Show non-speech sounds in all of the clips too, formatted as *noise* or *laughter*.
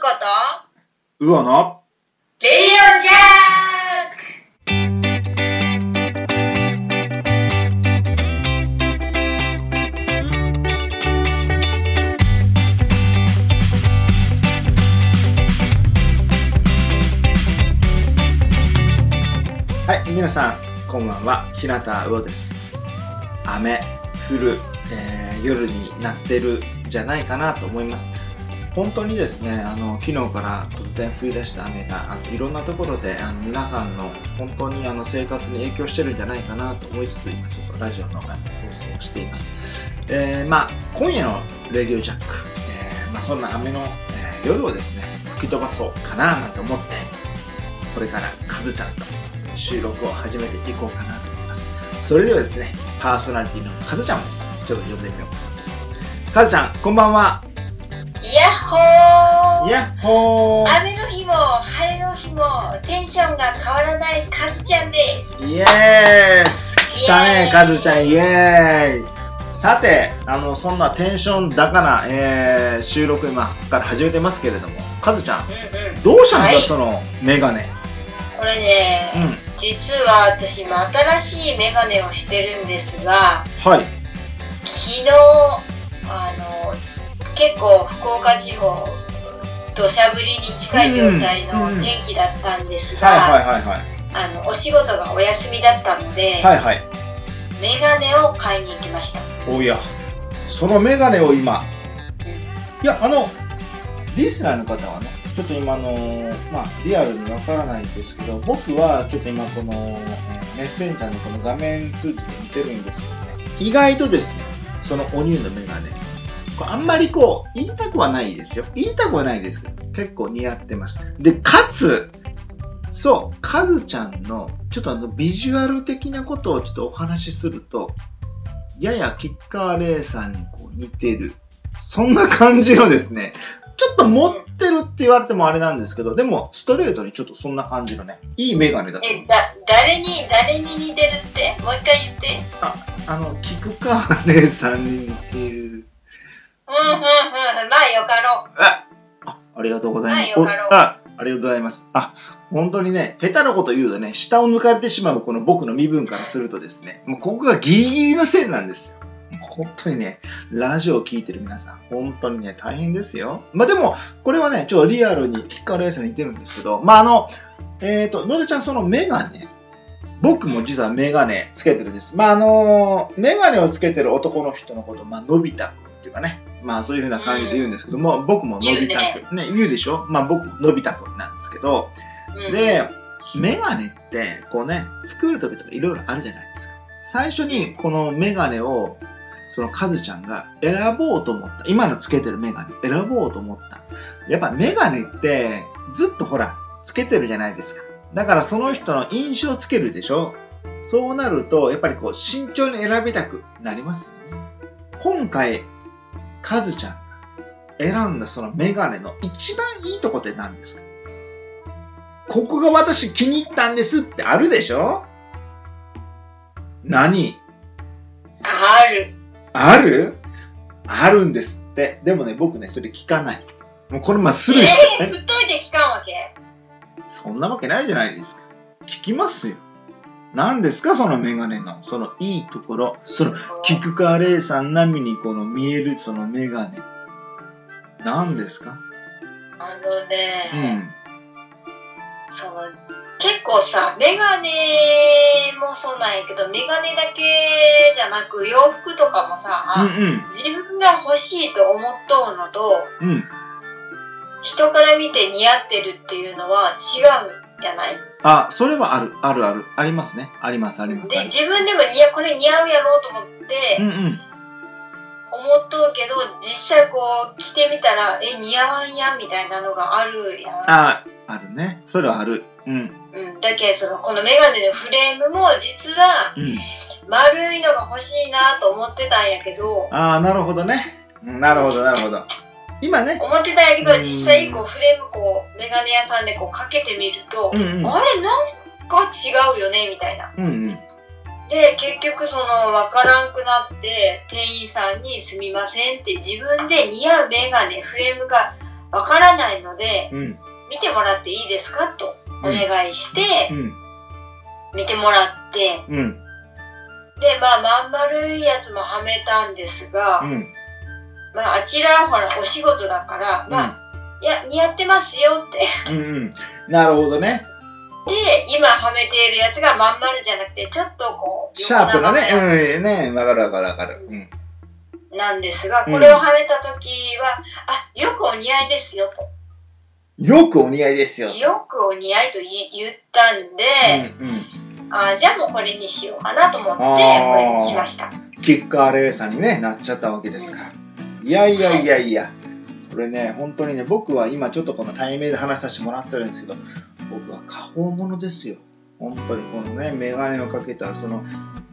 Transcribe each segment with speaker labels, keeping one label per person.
Speaker 1: ずこと、
Speaker 2: うおの
Speaker 1: レディオジャーク
Speaker 2: はい、皆さん、こんばんは。日向うおです。雨、降る、えー夜になってるんじゃないかなと思います。本当にですね、あの昨日から突然降り出した雨があいろんなところであの皆さんの本当にあの生活に影響してるんじゃないかなと思いつつ今ちょっとラジオのあの放送をしています。えーまあ今夜のレディオジャック、えーまあそんな雨の、えー夜をですね吹き飛ばそうかななんて思ってこれからカズちゃんと収録を始めていこうかなと思います。それではですね、パーソナリティのカズちゃんです、ちょっと呼んでみようかなと思います。カズちゃん、こんばんは。
Speaker 1: イヤッホー
Speaker 2: やっほー
Speaker 1: 雨の日も晴れの日もテンションが変わらないカズちゃんです。
Speaker 2: イエース来たねカズちゃん、イエーイさて、あの、そんなテンション高な、えー、収録今から始めてますけれども、カズちゃん、
Speaker 1: うんうん。
Speaker 2: どうしたんですか、
Speaker 1: はい
Speaker 2: そのメガネ。
Speaker 1: これね、
Speaker 2: うん。
Speaker 1: 実は私も新しいメガネをしてるんですが、
Speaker 2: はい。
Speaker 1: 昨日、あの、結構福岡地方、土砂降りに近い状態の
Speaker 2: うんうん
Speaker 1: 天気だったんですが、お仕事がお休みだったので、
Speaker 2: はいはい。
Speaker 1: メガネを買いに行きました。
Speaker 2: おや、そのメガネを今、いや、あの、リスナーの方はね、ちょっと今あの、まあ、リアルにわからないんですけど、僕はちょっと今この、えーメッセンジャーのこの画面通じて見てるんですけどね、意外とですね、そのお乳のメガネ、あんまりこう、言いたくはないですよ。言いたくはないですけど、結構似合ってます。で、かつ、そう、カズちゃんの、ちょっとあの、ビジュアル的なことをちょっとお話しすると、ややキッカーレーサーにこう似てる。そんな感じのですね、ちょっと持ってるって言われてもあれなんですけど、でもストレートにちょっとそんな感じのね、いいメガネだと
Speaker 1: え、だ、誰に、誰に似てるって？もう一回言って。
Speaker 2: あの、キッカーレーサーに似てる。
Speaker 1: うん、うん、うん。まあ、よかろう。
Speaker 2: あ、あありがとうございます。
Speaker 1: はいよかろう
Speaker 2: おあ、ありがとうございます。あ、本当にね、下手なこと言うとね、下を抜かれてしまうこの僕の身分からするとですね、もうここがギリギリの線なんですよ。本当にね、ラジオを聞いてる皆さん、本当にね、大変ですよ。まあでも、これはね、ちょっとリアルにキッカーレースに似てるんですけど、まああの、えっ、と、のでちゃんそのメガネ、僕も実はメガネつけてるんです。まああの、メガネをつけてる男の人のこと、まあ、のび太くんっていうかね、まあそういう風な感じで言うんですけども、僕ものび太くん、ね、言うでしょ？まあ僕ものび太くんなんですけど、
Speaker 1: うん、
Speaker 2: で、メガネって、こうね、作る時とかいろいろあるじゃないですか。最初にこのメガネを、そのカズちゃんが選ぼうと思った。今のつけてるメガネ、選ぼうと思った。やっぱメガネって、ずっとほら、つけてるじゃないですか。だからその人の印象をつけるでしょ？そうなると、やっぱりこう、慎重に選びたくなりますよね。今回、カズちゃんが選んだそのメガネの一番いいとこって何ですか？ここが私気に入ったんですってあるでしょ？何？
Speaker 1: ある。
Speaker 2: ある？あるんですって。でもね、僕ね、それ聞かない。もうこのままスルーし
Speaker 1: えー、
Speaker 2: て、
Speaker 1: 振っといて聞かんわけ？
Speaker 2: えそんなわけないじゃないですか。聞きますよ。何ですかそのメガネの、そのいいところ。その、キクカーレイさん並みにこの見えるそのメガネ。何ですか？
Speaker 1: あの
Speaker 2: う
Speaker 1: ね、
Speaker 2: ん。
Speaker 1: その、結構さ、メガネもそうなんやけど、メガネだけじゃなく、洋服とかもさ、
Speaker 2: うん
Speaker 1: 自分が欲しいと思っとうのと、
Speaker 2: うん。うん。
Speaker 1: 人から見て似合ってるっていうのは違うんじゃない？
Speaker 2: あ、それはある、あるある。ありますね。あります、あります。
Speaker 1: で、自分でも似合これ似合うやろうと思って
Speaker 2: うんうん。
Speaker 1: 思っとうけど、実際こう着てみたら、え、似合わんやんみたいなのがあるやん。
Speaker 2: あ、あるね。それはある。うん。
Speaker 1: うん、だけその、このメガネのフレームも実は
Speaker 2: うん。
Speaker 1: 丸いのが欲しいなと思ってたんやけど、
Speaker 2: ああ、なるほどね。うんなるほど、なるほど。今ね。
Speaker 1: 思ってたんやけど、
Speaker 2: うん
Speaker 1: 実際こうフレームこう、メガネ屋さんでこうかけてみると、
Speaker 2: うんうん。
Speaker 1: あれなんか違うよねみたいな。
Speaker 2: うんうん。
Speaker 1: で、結局その、わからんくなって、店員さんにすみませんって自分で似合うメガネ、フレームがわからないので、で、
Speaker 2: うん。
Speaker 1: 見てもらっていいですかとお願いして、
Speaker 2: うん。
Speaker 1: 見てもらって、
Speaker 2: うん。
Speaker 1: で、まあ、まん丸いやつもはめたんですが、
Speaker 2: うん。
Speaker 1: まあ、あちらはほら、お仕事だから、まあ、いや、似合ってますよって。
Speaker 2: うん。うん。なるほどね。
Speaker 1: で、今はめているやつがまん丸じゃなくて、ちょっとこう、
Speaker 2: シャープなね。うん。ねわかるわかるわかる。うん。
Speaker 1: つなんですが、
Speaker 2: うん
Speaker 1: これをはめたときは、あ、よくお似合いですよと。
Speaker 2: よくお似合いですよ。
Speaker 1: よくお似合いと言言ったんで、
Speaker 2: うんうん。
Speaker 1: あじゃあもうこれにしようかなと思って、これにしました。
Speaker 2: キッカーレーサーにね、なっちゃったわけですから。いやいやいやいや。これね、本当にね、僕は今ちょっとこの対面で話させてもらってるんですけど、僕は過保物ですよ。本当にこのね、メガネをかけた、その、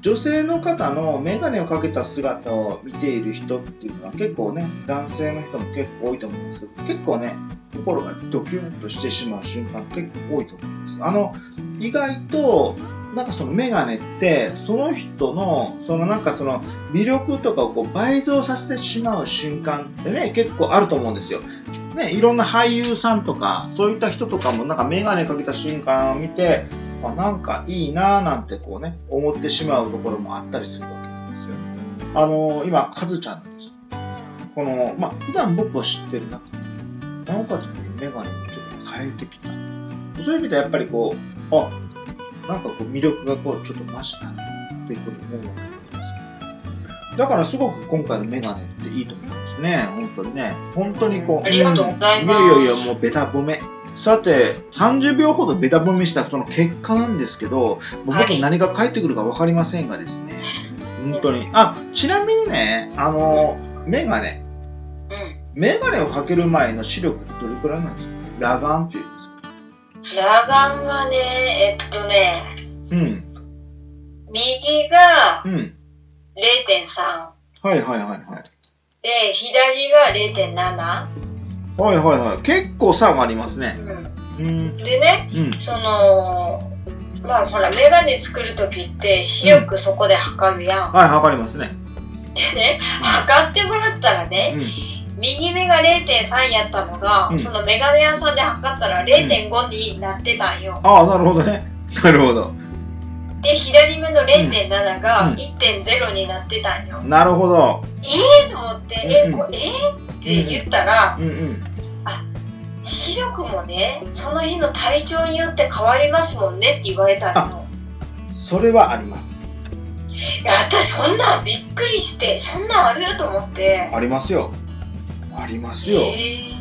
Speaker 2: 女性の方のメガネをかけた姿を見ている人っていうのは結構ね、男性の人も結構多いと思うんですけど、結構ね、心がドキュンとしてしまう瞬間結構多いと思うんです。あの、意外と、なんかそのメガネって、その人の、そのなんかその魅力とかをこう倍増させてしまう瞬間ってね、結構あると思うんですよ。ね、いろんな俳優さんとか、そういった人とかもなんかメガネかけた瞬間を見て、あなんかいいなぁなんてこうね、思ってしまうところもあったりするわけなんですよ。あのー今、カズちゃんです。この、まあ、普段僕は知ってる中で、なおかつメガネをちょっと変えてきた。そういう意味ではやっぱりこう、あ、なんかこう魅力がこうちょっと増したなっていうことを思うわけですよ。だからすごく今回のメガネっていいと思いますね。本当にね。本当にこう。
Speaker 1: ありがとうございます
Speaker 2: んいやいやいや、もうベタ褒め。さて、30秒ほどベタ褒めしたその結果なんですけど、僕
Speaker 1: はい
Speaker 2: に何が返ってくるか分かりませんがですね。本当に。あ、ちなみにね、あの、メガネ。
Speaker 1: うん。
Speaker 2: メガネをかける前の視力ってどれくらいなんですか？裸眼っていう
Speaker 1: 裸眼はね、えっとね、
Speaker 2: うん。
Speaker 1: 右が
Speaker 2: うん。
Speaker 1: 0.3
Speaker 2: はいはいはいはい。
Speaker 1: で、左が0.7。
Speaker 2: はいはいはい。結構差がありますね。
Speaker 1: うん。
Speaker 2: うん。
Speaker 1: でね、
Speaker 2: うん。
Speaker 1: その、まあほら、メガネ作るときって視力そこで測るやん。
Speaker 2: はい、わかりますね。
Speaker 1: でね、測ってもらったらね、
Speaker 2: うん。
Speaker 1: 右目が0.3やったのが、
Speaker 2: うん
Speaker 1: そのメガネ屋さんで測ったら0.5になってたんよ。
Speaker 2: ああ、なるほどね。*laughs* なるほど。
Speaker 1: で、左目の0.7が
Speaker 2: うん
Speaker 1: 1.0になってたんよ。
Speaker 2: なるほど。
Speaker 1: えーと思って、え、
Speaker 2: うん
Speaker 1: こえー？って言ったら、
Speaker 2: うんうん。
Speaker 1: 視力もね、その日の体調によって変わりますもんねって言われたんよ。
Speaker 2: それはあります。
Speaker 1: いや、私そんなんびっくりして、そんなんある？と思って。
Speaker 2: ありますよ。ありますよ。
Speaker 1: えー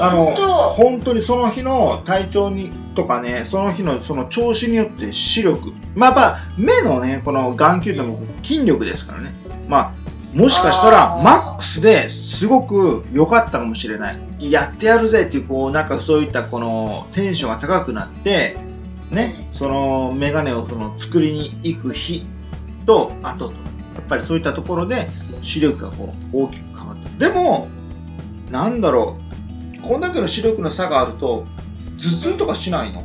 Speaker 2: あの
Speaker 1: 本当
Speaker 2: 本当にその日の体調にとかね、その日のその調子によって視力。まあまあ、目のね、この眼球っても筋力ですからね。まあ、もしかしたらマックスですごく良かったかもしれない。やってやるぜっていう、こう、なんかそういったこのテンションが高くなって、ね、そのメガネをその作りに行く日と、あと、やっぱりそういったところで視力がこう大きく変わった。でも、なんだろう、こんだけの視力の差があると、頭痛とかしないの？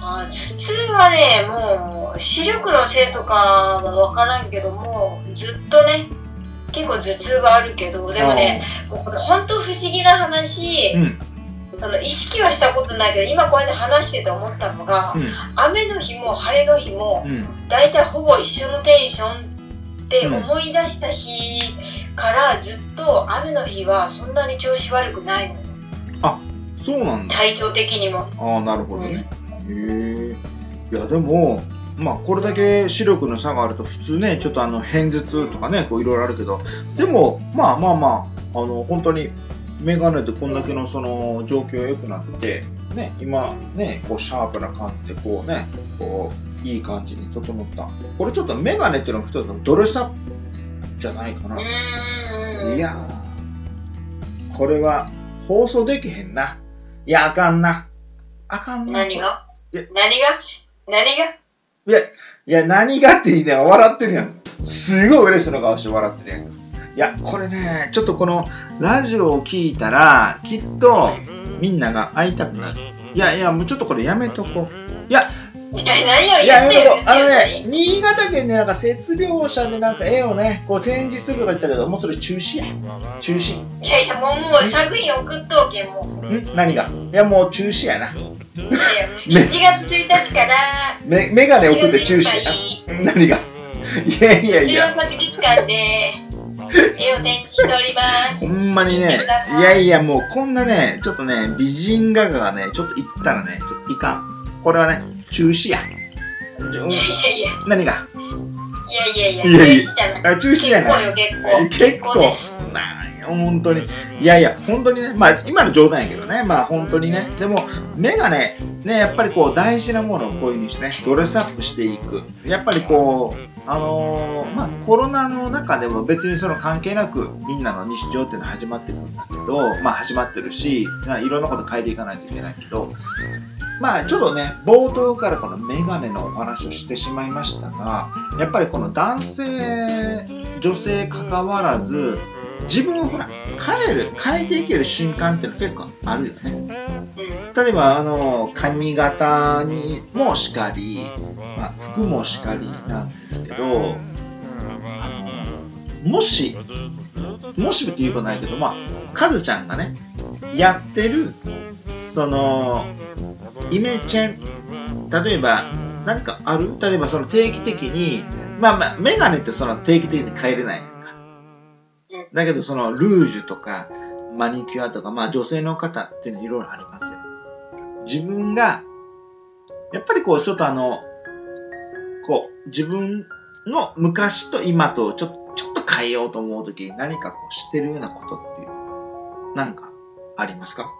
Speaker 1: あ頭痛はね、もう視力のせいとかは分からんけども、ずっとね、結構頭痛はあるけど、でもね、もうこれ本当不思議な話、
Speaker 2: うん、
Speaker 1: その意識はしたことないけど、今こうやって話してて思ったのが、雨の日も晴れの日も、
Speaker 2: うん、うん。
Speaker 1: 大体ほぼ一緒のテンションって思い出した日からずっと雨の日はそんなに調子悪くないのよ。
Speaker 2: そうなんだ。
Speaker 1: 体調的にも。
Speaker 2: ああ、なるほどね。へえ。いや、でも、まあ、これだけ視力の差があると、普通ね、ちょっとあの、片頭痛とかね、こういろいろあるけど、でも、まあまあまあ、あの、本当に、メガネでこんだけのその状況が良くなって、ね、今ね、こうシャープな感じでこうね、こう、いい感じに整った。これちょっとメガネっていうのは一つのドレスアップじゃないかな。いやー、これは放送できへんな。いや、あかんな。あかんな。
Speaker 1: 何が？
Speaker 2: いや
Speaker 1: 何が？何が？
Speaker 2: いや、いや、何がって言いながら笑ってるやん。すごい嬉しそうな顔して笑ってるやんか。いや、これね、ちょっとこのラジオを聞いたら、きっとみんなが会いたくなる。いやいや、もうちょっとこれやめとこう。いや、
Speaker 1: いや、何を、言ってる
Speaker 2: あの？あのね、新潟県でなんか説描者でなんか絵をね、こう展示するとか言ったけど、もうそれ中止や。中止。
Speaker 1: いやいや、もう、もう作品送っとけ、もう。
Speaker 2: ん何がいや、もう中止やな。
Speaker 1: いやいや、7月1日から、
Speaker 2: メメガネ送って中止や。何がいやいやい
Speaker 1: 一。応美術館で絵を展示しております。
Speaker 2: ほんまにね、
Speaker 1: い
Speaker 2: いやいや、もうこんなね、ちょっとね、美人画家がね、ちょっと言ったらね、ちょっといかん。これはね、中止や。
Speaker 1: いやいやいや、
Speaker 2: 何が？
Speaker 1: いやいやいや、中止じゃない。
Speaker 2: あ中止じゃない。
Speaker 1: 結構よ、結構。
Speaker 2: 結構。
Speaker 1: です。
Speaker 2: なんや本当に。いやいや本当にね。まあ今の冗談やけどね。まあ本当にね。でも目がねねやっぱりこう大事なものをこういう風にしてねドレスアップしていく。やっぱりこうあのーまあコロナの中でも別にその関係なくみんなの日常っていうのは始まってるんだけどまあ始まってるしまあいろんなこと変えていかないといけないけどまあちょっとね冒頭からこのメガネのお話をしてしまいましたがやっぱりこの男性女性関わらず自分をほら変える変えていける瞬間っていうの結構あるよね。
Speaker 1: うん
Speaker 2: 例えばあの髪型にもしかり、まあ、服もしかりなんですけどあのもしもしっていうことないけどまあカズちゃんがねやってるそのイメチェン。例えば何かある？例えばその定期的にまあまあメガネってその定期的に変えれないやんか。だけどそのルージュとかマニキュアとかまあ女性の方っていうのはいろいろありますよ。自分がやっぱりこうちょっとあのこう自分の昔と今とちょちょっと変えようと思うときに何かこうしてるようなことっていう何かありますか？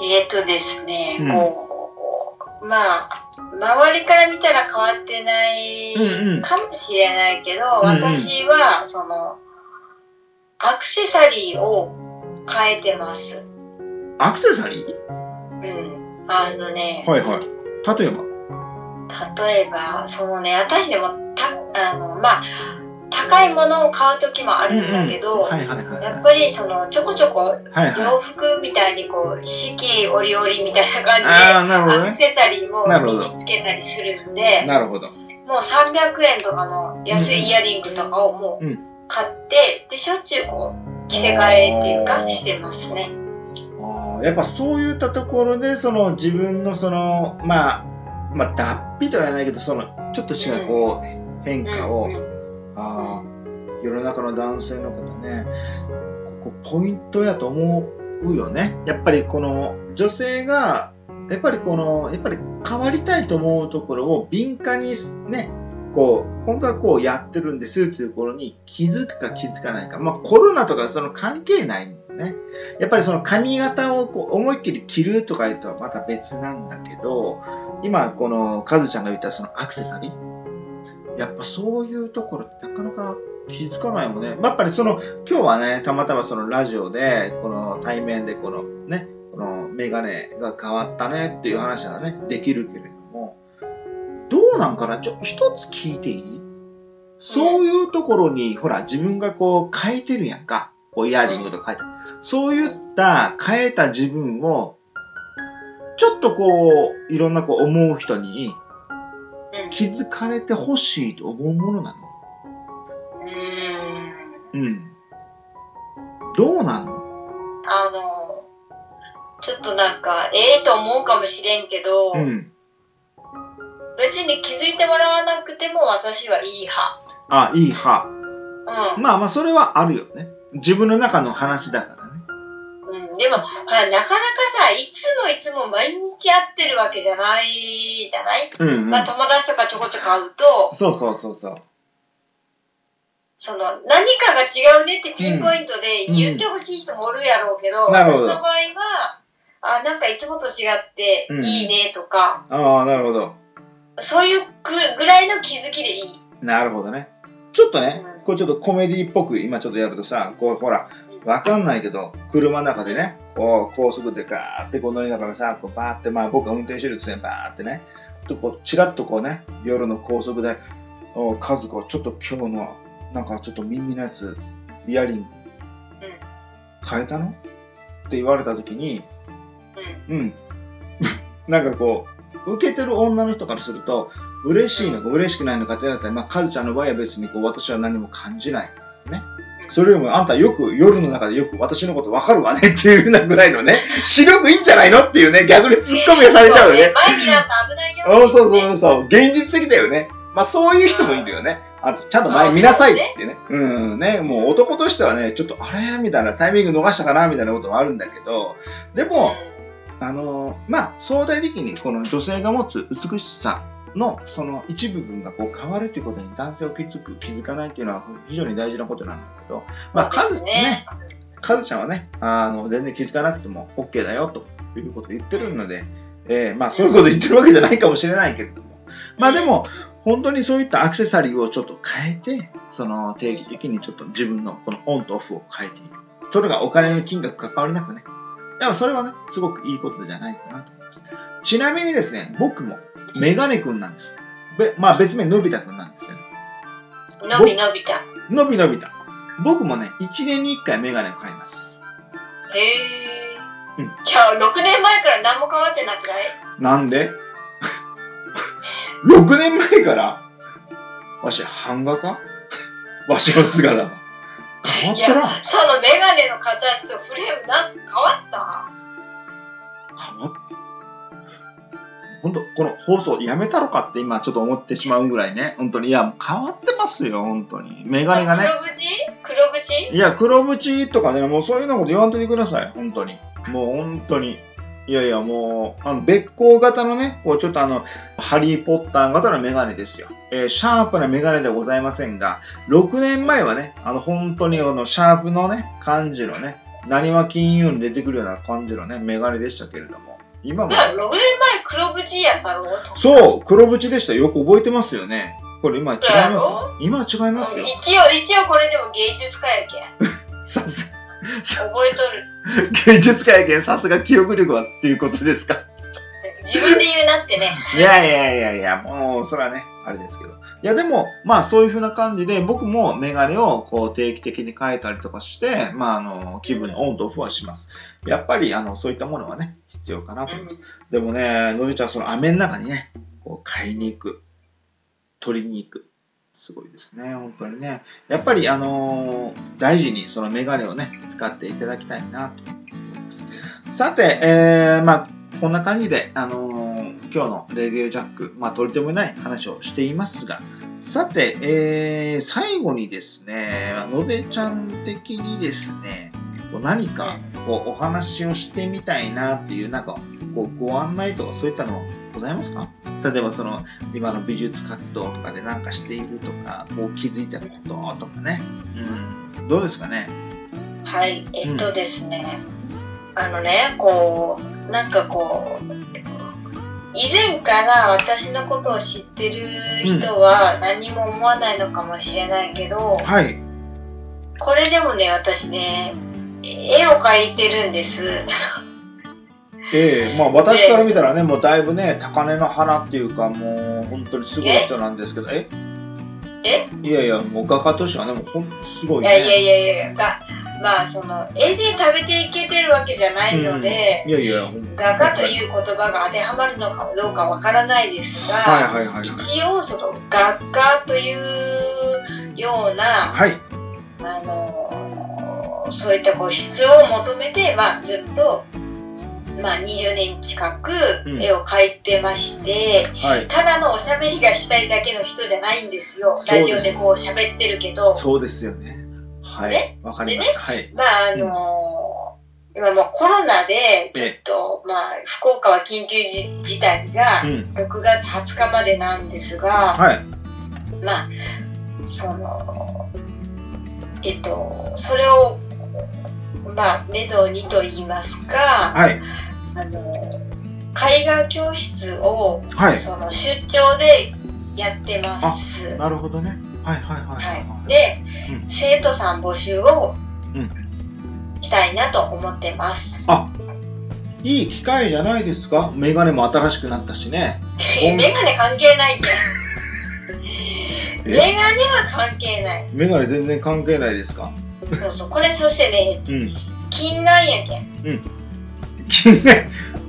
Speaker 1: えっとですね、
Speaker 2: うん。
Speaker 1: こう、まあ、周りから見たら変わってないかもしれないけど、
Speaker 2: うんうん。
Speaker 1: 私は、その、アクセサリーを変えてます。
Speaker 2: アクセサリー？
Speaker 1: うん。あのね、
Speaker 2: はいはい。例えば？
Speaker 1: 例えば、そのね、私でも、た、あの、まあ、高いものを買うときもあるんだけど、やっぱりその、ちょこちょこ洋服みたいにこう、四季折々みたいな感じで、アクセサリーも身につけたりするんで、
Speaker 2: なるほど。
Speaker 1: もう300円とかの安いイヤリングとかをもう
Speaker 2: うん。
Speaker 1: 買って、で、しょっちゅうこう、着せ替えっていうか、してますね。
Speaker 2: あー。やっぱそういったところでその自分のそのまあまあ脱皮とは言わないけどそのちょっとしたこう変化を、
Speaker 1: うんうん
Speaker 2: あー世の中の男性の方ねここポイントやと思うよね。やっぱりこの女性がやっぱりこのやっぱり変わりたいと思うところを敏感にねこう本当はこうやってるんですというところに気づくか気づかないか。まあコロナとかその関係ないもんね。やっぱりその髪型をこう思いっきり着るとかいうとはまた別なんだけど今このカズちゃんが言ったそのアクセサリー。やっぱそういうところってなかなか気づかないもんね。やっぱりその、今日はね、たまたまそのラジオで、この対面でこのね、このメガネが変わったねっていう話はね、できるけれども、どうなんかな？ちょ、一つ聞いていい？そういうところに、ほら、自分がこう変えてるやんか。こうイヤリングとか変えて。そういった変えた自分を、ちょっとこう、いろんなこう思う人に気づかれてほしいと思うものなの？
Speaker 1: うーん
Speaker 2: うん。どうなの？
Speaker 1: あの、ちょっとなんか、ええと思うかもしれんけど、
Speaker 2: うん。
Speaker 1: 別に気づいてもらわなくても私はいい派。
Speaker 2: あ、いい派。
Speaker 1: うん。
Speaker 2: まあまあ、それはあるよね。自分の中の話だから
Speaker 1: でも、ほら、なかなかさ、いつもいつも毎日会ってるわけじゃないじゃない、
Speaker 2: うん、うん。
Speaker 1: まあ、友達とかちょこちょこ会うと、
Speaker 2: そうそうそうそう。
Speaker 1: その、何かが違うねってピンポイントで言ってほしい人もおるやろうけど、
Speaker 2: うん。
Speaker 1: 私の場合は、あ、なんかいつもと違って
Speaker 2: うん。
Speaker 1: いいねとか、
Speaker 2: ああ、なるほど。
Speaker 1: そういうぐぐらいの気づきでいい。
Speaker 2: なるほどね。ちょっとね
Speaker 1: うん、
Speaker 2: こうちょっとコメディっぽく今ちょっとやるとさ、こうほら、わかんないけど、車の中でね、こう高速でガーってこう乗りながらさ、こうバーって、まあ僕が運転してるんですね、バーってね。とこう、チラッとこうね、夜の高速で、おカズコ、ちょっと今日の、なんかちょっと耳のやつ、イヤリング、変えたの？って言われたときに、
Speaker 1: うん。
Speaker 2: うん。*laughs* なんかこう、受けてる女の人からすると、嬉しいのか嬉しくないのかってなったら、まあ、カズちゃんの場合は別にこう、私は何も感じない。ね。それよりも、あんたよく、夜の中でよく私のこと分かるわねっていうなぐらいのね、視力いいんじゃないのっていうね、逆にツッコミがされちゃうよね。
Speaker 1: 前見なんか危ないよ。
Speaker 2: そうそうそうそう、現実的だよね。まあそういう人もいるよね。あと、ちゃんと前見なさいってね。うん、ね、もう男としてはね、ちょっとあれみたいなタイミング逃したかなみたいなこともあるんだけど、でも、あの、まあ相対的にこの女性が持つ美しさのその一部分がこう変わるということに男性を気づく、気づかないっていうのは非常に大事なことなんだけど、まあ数ね、ねカズちゃんはね、あの、全然気づかなくても OK だよということを言ってるので、えー、まあそういうこと言ってるわけじゃないかもしれないけれども、まあでも、本当にそういったアクセサリーをちょっと変えて、その定期的にちょっと自分のこのオンとオフを変えていく。それがお金の金額関わりなくね。でもそれはね、すごくいいことじゃないかなと思います。ちなみにですね、僕もメガネくんなんです。べまあ別名のび太くんなんですよね。
Speaker 1: のびのび太。
Speaker 2: のびのび太。僕もね、1年に1回メガネを買います。
Speaker 1: へえ。
Speaker 2: うん
Speaker 1: じゃあ、6年前から何も変わってなくない？
Speaker 2: なんで *laughs* ?6 年前から、わし、版画かわしの姿が。変わったら
Speaker 1: そのメガネの形とフレームなんか変わった？
Speaker 2: 変わっ本当この放送やめたのかって今ちょっと思ってしまうぐらいね。本当に。いや、変わってますよ、本当に。メガネがね。
Speaker 1: 黒縁？黒縁？
Speaker 2: いや、黒縁とかね、もうそういうのこと言わんといてください、本当に。もう本当に。いやいや、もう、あの、別光型のね、こう、ちょっとあの、ハリーポッター型のメガネですよ。えーシャープなメガネではございませんが、6年前はね、あの、本当にあの、シャープのね、感じのね、何は金融に出てくるような感じのね、メガネでしたけれども、今も
Speaker 1: だ、から6年前黒縁やったろ？
Speaker 2: そう、黒縁でした。よく覚えてますよね。これ今違います今は違いますよ。
Speaker 1: 一応、一応これでも芸術家やけん。*laughs*
Speaker 2: さす、
Speaker 1: 覚えとる。
Speaker 2: 芸術家やけん、さすが記憶力はっていうことですか？
Speaker 1: 自分で言うなってね。
Speaker 2: いやいやいやいや、もう、それはね、あれですけど。いや、でも、まあ、そういう風な感じで、僕もメガネを、こう、定期的に変えたりとかして、まあ、あの、気分のオンとオフはします。やっぱり、あの、そういったものはね、必要かなと思います。でもね、のりちゃん、その飴の中にね、こう、買いに行く。取りに行く。すごいですね、本当にね。やっぱり、あのー大事にそのメガネをね、使っていただきたいなと思います。さて、えー、まあ、こんな感じで、あのー今日のレディオジャック、まあ、取り留めない話をしていますが、さて、えー、最後にですね、のでちゃん的にですね、こう何かこうお話をしてみたいなっていう、なんかこうご案内とかそういったのございますか？例えばその今の美術活動とかで何かしているとか、こう気づいたこととかね、うん、どうですかね？
Speaker 1: はい、えっとですね、あのね、こう、なんかこう、以前から私のことを知ってる人は何も思わないのかもしれないけど、
Speaker 2: はい。
Speaker 1: これでもね、私ね、絵を描いてるんです。
Speaker 2: ええまあ私から見たらね、もうだいぶね、高嶺の花っていうか、もう本当にすごい人なんですけど、え？
Speaker 1: え？
Speaker 2: いやいや、もう画家としてはね、もう本当すごいね。
Speaker 1: いやいやいやいや、がまあその、絵で食べていけてるわけじゃないので、
Speaker 2: いやいや、
Speaker 1: 画家という言葉が当てはまるのかどうかわからないですが、
Speaker 2: はいはいはいはい。
Speaker 1: 一応その画家というような、
Speaker 2: はい。
Speaker 1: あのーそういったこう質を求めて、まあ、ずっと、まあ、20年近く
Speaker 2: うん
Speaker 1: 絵を描いてまして、
Speaker 2: はい。
Speaker 1: ただのおしゃべりがしたいだけの人じゃないんですよラジオでこう喋ってるけど
Speaker 2: そうですよね。はい
Speaker 1: ね。
Speaker 2: わかりました。はい。
Speaker 1: まああのー今もうコロナでちょっと、まあ、福岡は緊急事事態が
Speaker 2: うん。
Speaker 1: 6月20日までなんですが、
Speaker 2: はい。
Speaker 1: まあそのえっとそれをまあメドにと言いますか
Speaker 2: はい。
Speaker 1: あの絵画教室を、
Speaker 2: はい。
Speaker 1: その出張でやってます。
Speaker 2: なるほどね。はいはいはい
Speaker 1: はい
Speaker 2: はい。
Speaker 1: で、
Speaker 2: うん
Speaker 1: 生徒さん募集を
Speaker 2: うん
Speaker 1: したいなと思ってます。
Speaker 2: あいい機会じゃないですかメガネも新しくなったしね。*laughs*
Speaker 1: メガネ関係ないけん。*laughs*
Speaker 2: え？
Speaker 1: メガネは関係ない。
Speaker 2: メガネ全然関係ないですか？
Speaker 1: そうそう。これそしてね、
Speaker 2: うん。
Speaker 1: 近眼やけん。
Speaker 2: 金眼、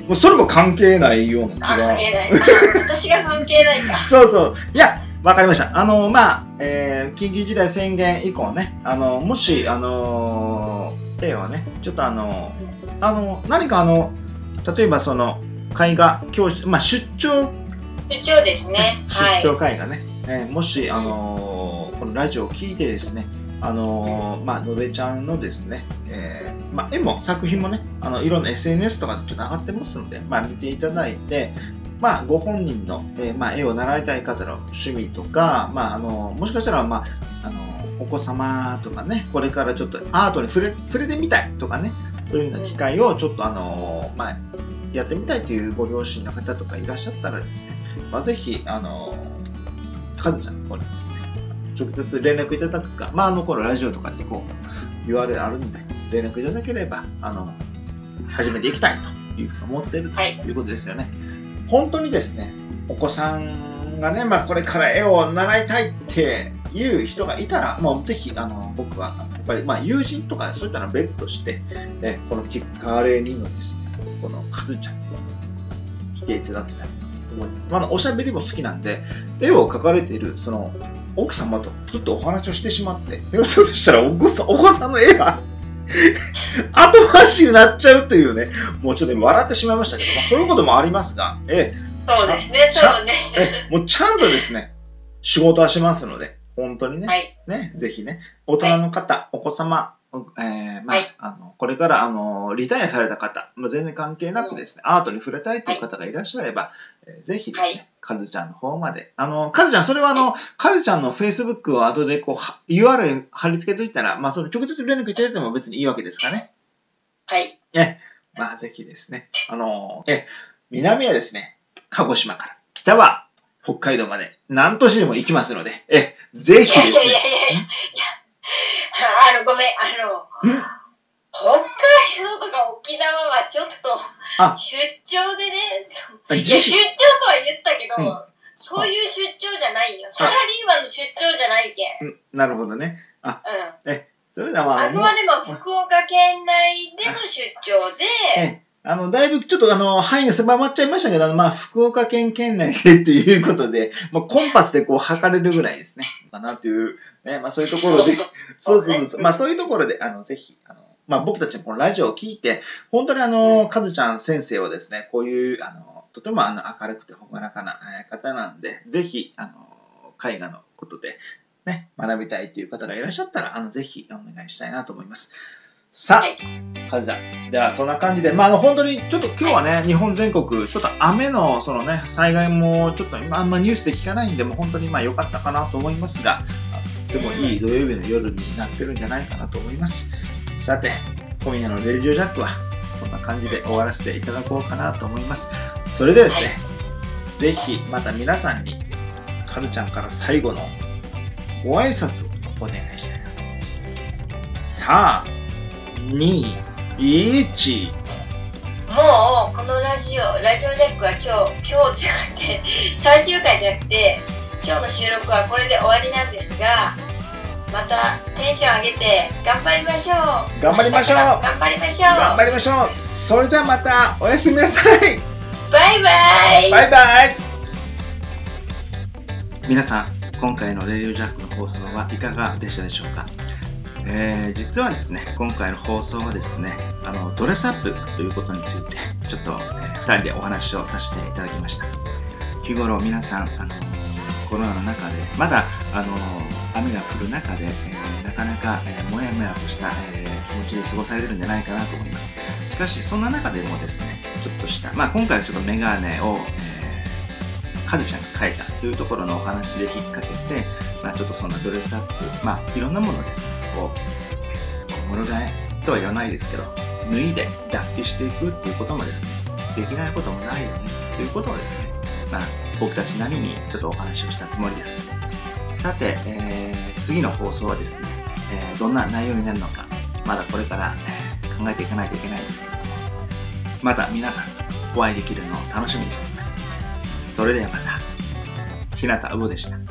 Speaker 2: もうそれも関係ないような気
Speaker 1: あ、
Speaker 2: が
Speaker 1: 関。係ない。あ *laughs* 私が関係ないか。
Speaker 2: そうそう。いや、わかりました。あの、まあ、えー緊急事態宣言以降ね、あの、もし、あのー、絵をね、ちょっとあの、あの、何かあの、例えばその、絵画教室、まあ、出張、
Speaker 1: 出張ですね。はい。
Speaker 2: 出張絵画ね、えーもし、あのーこのラジオを聞いてですね、あのーまあ、のべちゃんのですね、えーまあ、絵も作品もね、あの、いろんな SNS とかでちょっと上がってますので、まあ、見ていただいて、まあ、ご本人の、えーまあ、絵を習いたい方の趣味とか、まあ、あの、もしかしたら、まあ、あの、お子様とかね、これからちょっとアートに触れ、触れてみたいとかね、そういうような機会をちょっとあの、まあ、やってみたいというご両親の方とかいらっしゃったらですね、まあ、ぜひ、あの、カズちゃんの方にですね、直接連絡いただくか、まあ、あの、このラジオとかにこう、URL あるんで、連絡いただければ、あの、始めていきたいというふうに思っていると
Speaker 1: い
Speaker 2: いうことですよね。本当にですね、お子さんがね、まあ、これから絵を習いたいっていう人がいたら、もうぜひ、あの、僕は、やっぱり、まあ、友人とかそういったのは別として、えこのキッカーレーニンのですね、このカズちゃんに、来ていただきたいと思います。まあ、おしゃべりも好きなんで、絵を描かれている、その、奥様とずっとお話をしてしまって、*laughs* そうとしたらお子さん、お子さんの絵が *laughs* 後回しになっちゃうというね、もうちょっと今笑ってしまいましたけど、まあ、そういうこともありますが、え
Speaker 1: そうですね、そうね。
Speaker 2: え、え。もうちゃんとですね、仕事はしますので、本当にね、
Speaker 1: はい。
Speaker 2: ね、ぜひね、大人の方、お子様、えーまあ、
Speaker 1: はい。
Speaker 2: あの、これから、あの、リタイアされた方、まあ、全然関係なくですね、アートに触れたいという方がいらっしゃれば、えーぜひですね、
Speaker 1: は
Speaker 2: カズちゃんの方まで、あの、カズちゃん、それはあの、カズちゃんの Facebook を後でこう、は URL 貼り付けといたら、まあ、その直接連絡いただいても別にいいわけですかね。
Speaker 1: はい。
Speaker 2: え、まあ、ぜひですね、あの、え、南はですね、鹿児島から、北は北海道まで、何都市でも行きますので、え、ぜひです
Speaker 1: いやいやいやいやいや。あの、ごめん、あの、
Speaker 2: ん。
Speaker 1: 北海道とか沖縄はちょっと
Speaker 2: あ。
Speaker 1: 出張でね、いや出
Speaker 2: 自
Speaker 1: 張とは言ったけど、
Speaker 2: うん。
Speaker 1: そういう出張じゃないよ。サラリーマンの出張じゃないけん。
Speaker 2: うん。なるほどね。あ、
Speaker 1: うん。
Speaker 2: それではまあ、
Speaker 1: あくまでも福岡県内での出張で、
Speaker 2: えあの、だいぶちょっとあの、範囲が狭まっちゃいましたけど、まあ、福岡県県内でっていうことで、まあ、コンパスでこう測れるぐらいですね。かなという、ね、まあそういうところで、
Speaker 1: そう
Speaker 2: そうそう。まあそういうところで、あの、ぜひ、あの、まあ僕たちのこのラジオを聞いて、本当にあの、かずちゃん先生はですね、こういう、あの、とてもあの、明るくて朗らかなえー方なんで、ぜひ、あの、絵画のことで、ね、学びたいという方がいらっしゃったら、あの、ぜひお願いしたいなと思います。さ
Speaker 1: はい
Speaker 2: あ、かずちゃん。では、そんな感じで、まあ、あの、本当に、ちょっと今日はね、日本全国、ちょっと雨の、そのね、災害も、ちょっと今、あんまニュースで聞かないんで、もう本当にまあ良かったかなと思いますが、あとてもいい土曜日の夜になってるんじゃないかなと思います。さて、今夜のレジオジャックは、こんな感じで終わらせていただこうかなと思います。それではですね、ぜひ、また皆さんに、かずちゃんから最後のご挨拶をお願いしたいなと思います。さあ、2、1、
Speaker 1: もうこのラジオ、ラジオジャックは今日、今日じゃなくて、最終回じゃなくて、今日の収録はこれで終わりなんですが、またテンション上げて頑張りましょう。
Speaker 2: 頑張りましょう
Speaker 1: 頑張りましょう。
Speaker 2: 頑張りましょうそれじゃあまたおやすみなさい
Speaker 1: バイバイ。
Speaker 2: バイバイ皆さん、今回のレディオジャックの放送はいかがでしたでしょうか、えー実はですね、今回の放送はですね、あのドレスアップということについて、ちょっと、え2人でお話をさせていただきました。日頃皆さん、あのコロナの中で、まだあの雨が降る中で、えなかなか、えーもやもやとした、え気持ちで過ごされるんじゃないかなと思います。しかし、そんな中でもですね、ちょっとした、まあ今回はちょっとメガネを、えー、カズちゃんが描いたというところのお話で引っ掛けて、まあちょっとそんなドレスアップ、まあいろんなものをですね、こう、物替えとは言わないですけど、脱いで脱皮していくっていうこともですね、できないこともないよね、ということをですね、まあ僕たちなりにちょっとお話をしたつもりです。さて、えー次の放送はですね、えーどんな内容になるのか、まだこれから、えー考えていかないといけないんですけども、また皆さんとお会いできるのを楽しみにしています。それではまた、日向うぼでした。